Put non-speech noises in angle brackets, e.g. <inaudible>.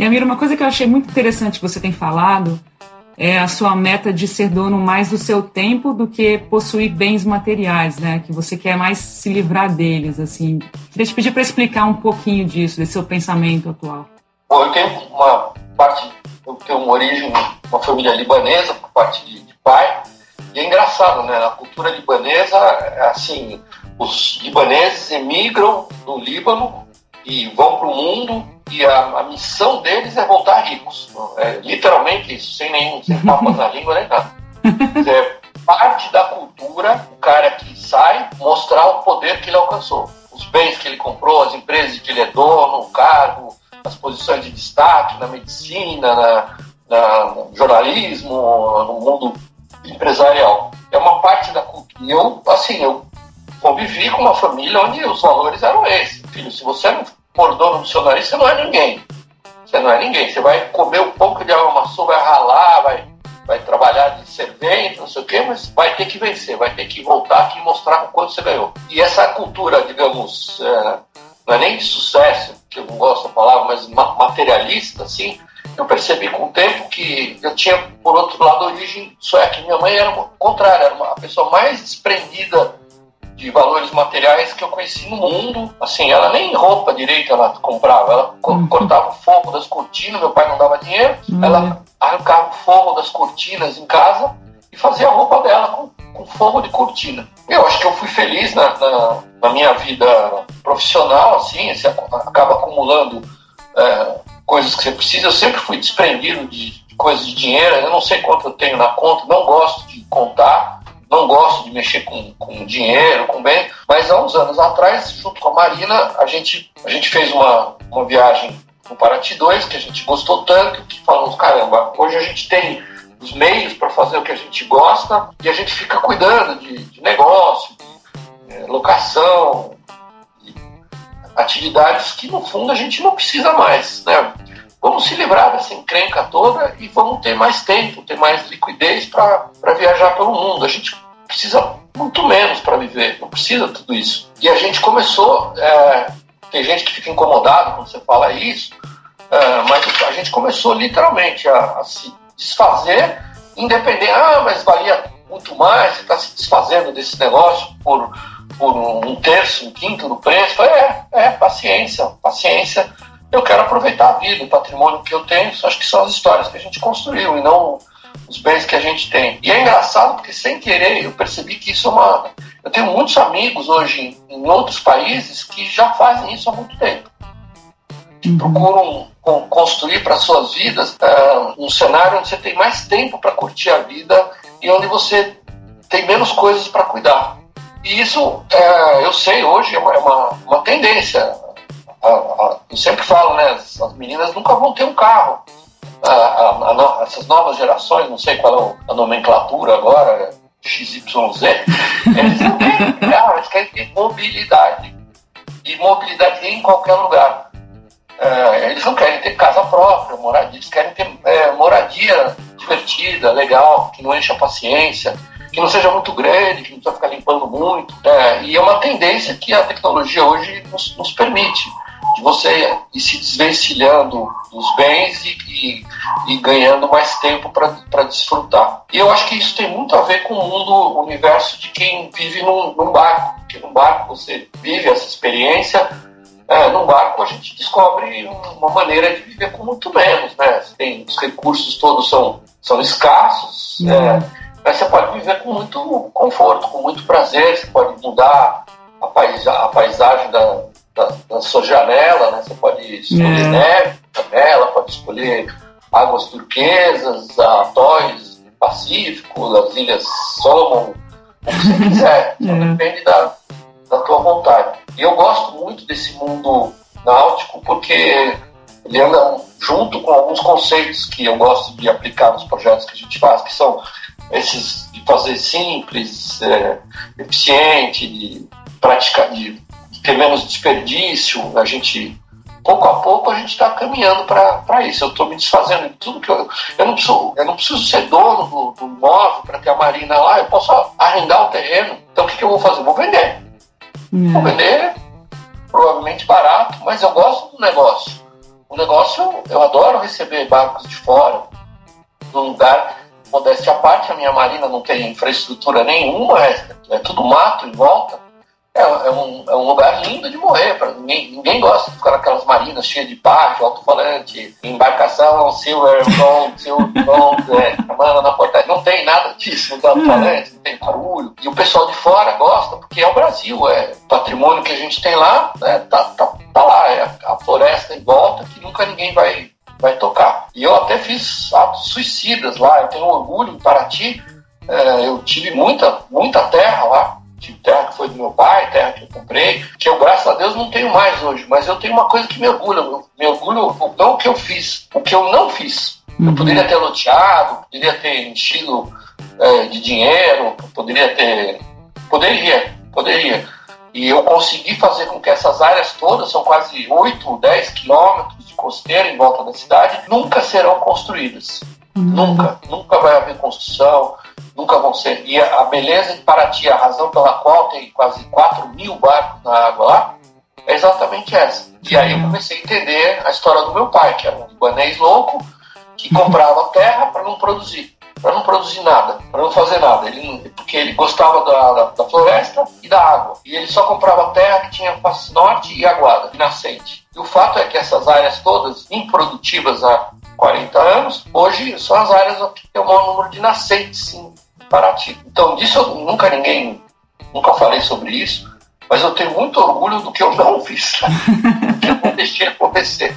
E Amira, uma coisa que eu achei muito interessante que você tem falado é a sua meta de ser dono mais do seu tempo do que possuir bens materiais, né? Que você quer mais se livrar deles, assim. Queria te pedir para explicar um pouquinho disso, desse seu pensamento atual. Bom, eu tenho uma parte, eu tenho uma origem, uma família libanesa, por parte de, de pai, e é engraçado, né? Na cultura libanesa, assim, os libaneses emigram do Líbano e vão para o mundo e a, a, missão deles é voltar ricos. É, literalmente isso, sem nenhum sem papas na língua nem nada. É parte da cultura o cara que sai mostrar o poder que ele alcançou. Os bens que ele comprou, as empresas que ele é dono, o cargo, as posições de destaque na medicina, na, na no jornalismo, no mundo empresarial. É uma parte da cultura. E eu, assim, eu convivi com uma família onde os valores eram esses. Filho, se você não seu nariz, você não é ninguém. Você não é ninguém. Você vai comer um pouco de água maçã, vai ralar, vai, vai trabalhar de servente, não sei o quê, mas vai ter que vencer, vai ter que voltar aqui e mostrar o quanto você ganhou. E essa cultura, digamos, é, não é nem de sucesso, que eu não gosto da palavra, mas materialista, assim, eu percebi com o tempo que eu tinha, por outro lado, origem sueca. Minha mãe era o contrário, era uma, pessoa mais desprendida de valores materiais que eu conheci no mundo. Assim, ela nem roupa direito ela comprava, ela uhum. cortava o forro das cortinas, meu pai não dava dinheiro, uhum. ela arrancava o forro das cortinas em casa e fazia a roupa dela com, com forro de cortina. Eu acho que eu fui feliz na, na, na minha vida profissional, assim, você acaba acumulando é, coisas que você precisa. Eu sempre fui desprendido de, de coisas de dinheiro, eu não sei quanto eu tenho na conta, não gosto de contar não gosto de mexer com, com dinheiro, com bem, mas há uns anos atrás, junto com a Marina, a gente, a gente fez uma, uma viagem no Paraty 2, que a gente gostou tanto, que falamos, caramba, hoje a gente tem os meios para fazer o que a gente gosta e a gente fica cuidando de, de negócio, de é, locação, de atividades que no fundo a gente não precisa mais, né? Vamos se livrar dessa encrenca toda e vamos ter mais tempo, ter mais liquidez para viajar pelo mundo. A gente precisa muito menos para viver, não precisa tudo isso. E a gente começou, é, tem gente que fica incomodado quando você fala isso, é, mas a gente começou literalmente a, a se desfazer, independente, ah, mas valia muito mais, você está se desfazendo desse negócio por, por um terço, um quinto do preço. É, é, paciência, paciência eu quero aproveitar a vida, o patrimônio que eu tenho, acho que são as histórias que a gente construiu e não os bens que a gente tem. E é engraçado porque, sem querer, eu percebi que isso é uma. Eu tenho muitos amigos hoje em outros países que já fazem isso há muito tempo. Que uhum. procuram construir para suas vidas uh, um cenário onde você tem mais tempo para curtir a vida e onde você tem menos coisas para cuidar. E isso, uh, eu sei, hoje é uma, é uma, uma tendência eu sempre falo, né? As meninas nunca vão ter um carro. A, essas novas gerações, não sei qual é a nomenclatura agora, XYZ, eles não querem carro, eles querem ter mobilidade. E mobilidade em qualquer lugar. É, eles não querem ter casa própria, moradia, eles querem ter é, moradia divertida, legal, que não encha a paciência, que não seja muito grande, que não precisa ficar limpando muito. É, e é uma tendência que a tecnologia hoje nos, nos permite de você ir se desvencilhando dos bens e, e, e ganhando mais tempo para desfrutar. E eu acho que isso tem muito a ver com o mundo, o universo de quem vive num, num barco. Porque num barco você vive essa experiência, é, num barco a gente descobre uma maneira de viver com muito menos, né? Tem, os recursos todos são, são escassos, uhum. é, mas você pode viver com muito conforto, com muito prazer, você pode mudar a, paisa a paisagem da, da, da sua janela, né? Você pode escolher é. neve, janela, pode escolher águas turquesas, atóis do Pacífico, das Ilhas Solomon, o que você <laughs> quiser. Só é. depende da, da tua vontade. E eu gosto muito desse mundo náutico porque ele anda junto com alguns conceitos que eu gosto de aplicar nos projetos que a gente faz, que são esses de fazer simples, é, eficiente, de praticar, de ter menos desperdício, a gente pouco a pouco a gente está caminhando para isso. Eu estou me desfazendo de tudo que eu. Eu não preciso, eu não preciso ser dono do, do imóvel para ter a marina lá, eu posso arrendar o terreno. Então o que, que eu vou fazer? Vou vender. Hum. Vou vender, provavelmente barato, mas eu gosto do negócio. o negócio, eu adoro receber barcos de fora, num lugar, modéstia à parte, a minha marina não tem infraestrutura nenhuma, é, é tudo mato em volta. É, é, um, é um lugar lindo de morrer. Pra, ninguém, ninguém gosta de ficar naquelas marinas cheias de baixo, alto-falante, embarcação, silver, gold, silver, gold, é, na portaria. Não tem nada disso, não alto-falante, não tem barulho. E o pessoal de fora gosta, porque é o Brasil, é o patrimônio que a gente tem lá, né, tá, tá, tá lá, é a floresta em volta que nunca ninguém vai, vai tocar. E eu até fiz atos suicidas lá, eu tenho orgulho em Paraty, é, eu tive muita, muita terra lá, de terra que foi do meu pai, terra que eu comprei, que eu, graças a Deus, não tenho mais hoje. Mas eu tenho uma coisa que me orgulha. Me orgulho não o que eu fiz, o que eu não fiz. Eu uhum. poderia ter loteado, poderia ter enchido é, de dinheiro, poderia ter. Poderia, poderia. E eu consegui fazer com que essas áreas todas, são quase 8, 10 quilômetros de costeira em volta da cidade, nunca serão construídas. Uhum. Nunca, nunca vai haver construção, nunca vão ser. E a beleza de Paraty, a razão pela qual tem quase 4 mil barcos na água lá, é exatamente essa. E aí eu comecei a entender a história do meu pai, que era um libanês louco, que comprava terra para não produzir, para não produzir nada, para não fazer nada. Ele, porque ele gostava da, da, da, floresta e da água. E ele só comprava terra que tinha face norte e aguada, e nascente. E o fato é que essas áreas todas improdutivas há 40 anos, hoje são as áreas que tem o maior número de nascentes em Paraty. Então, disso eu, nunca ninguém, nunca falei sobre isso, mas eu tenho muito orgulho do que eu não fiz, que <laughs> eu não deixei acontecer.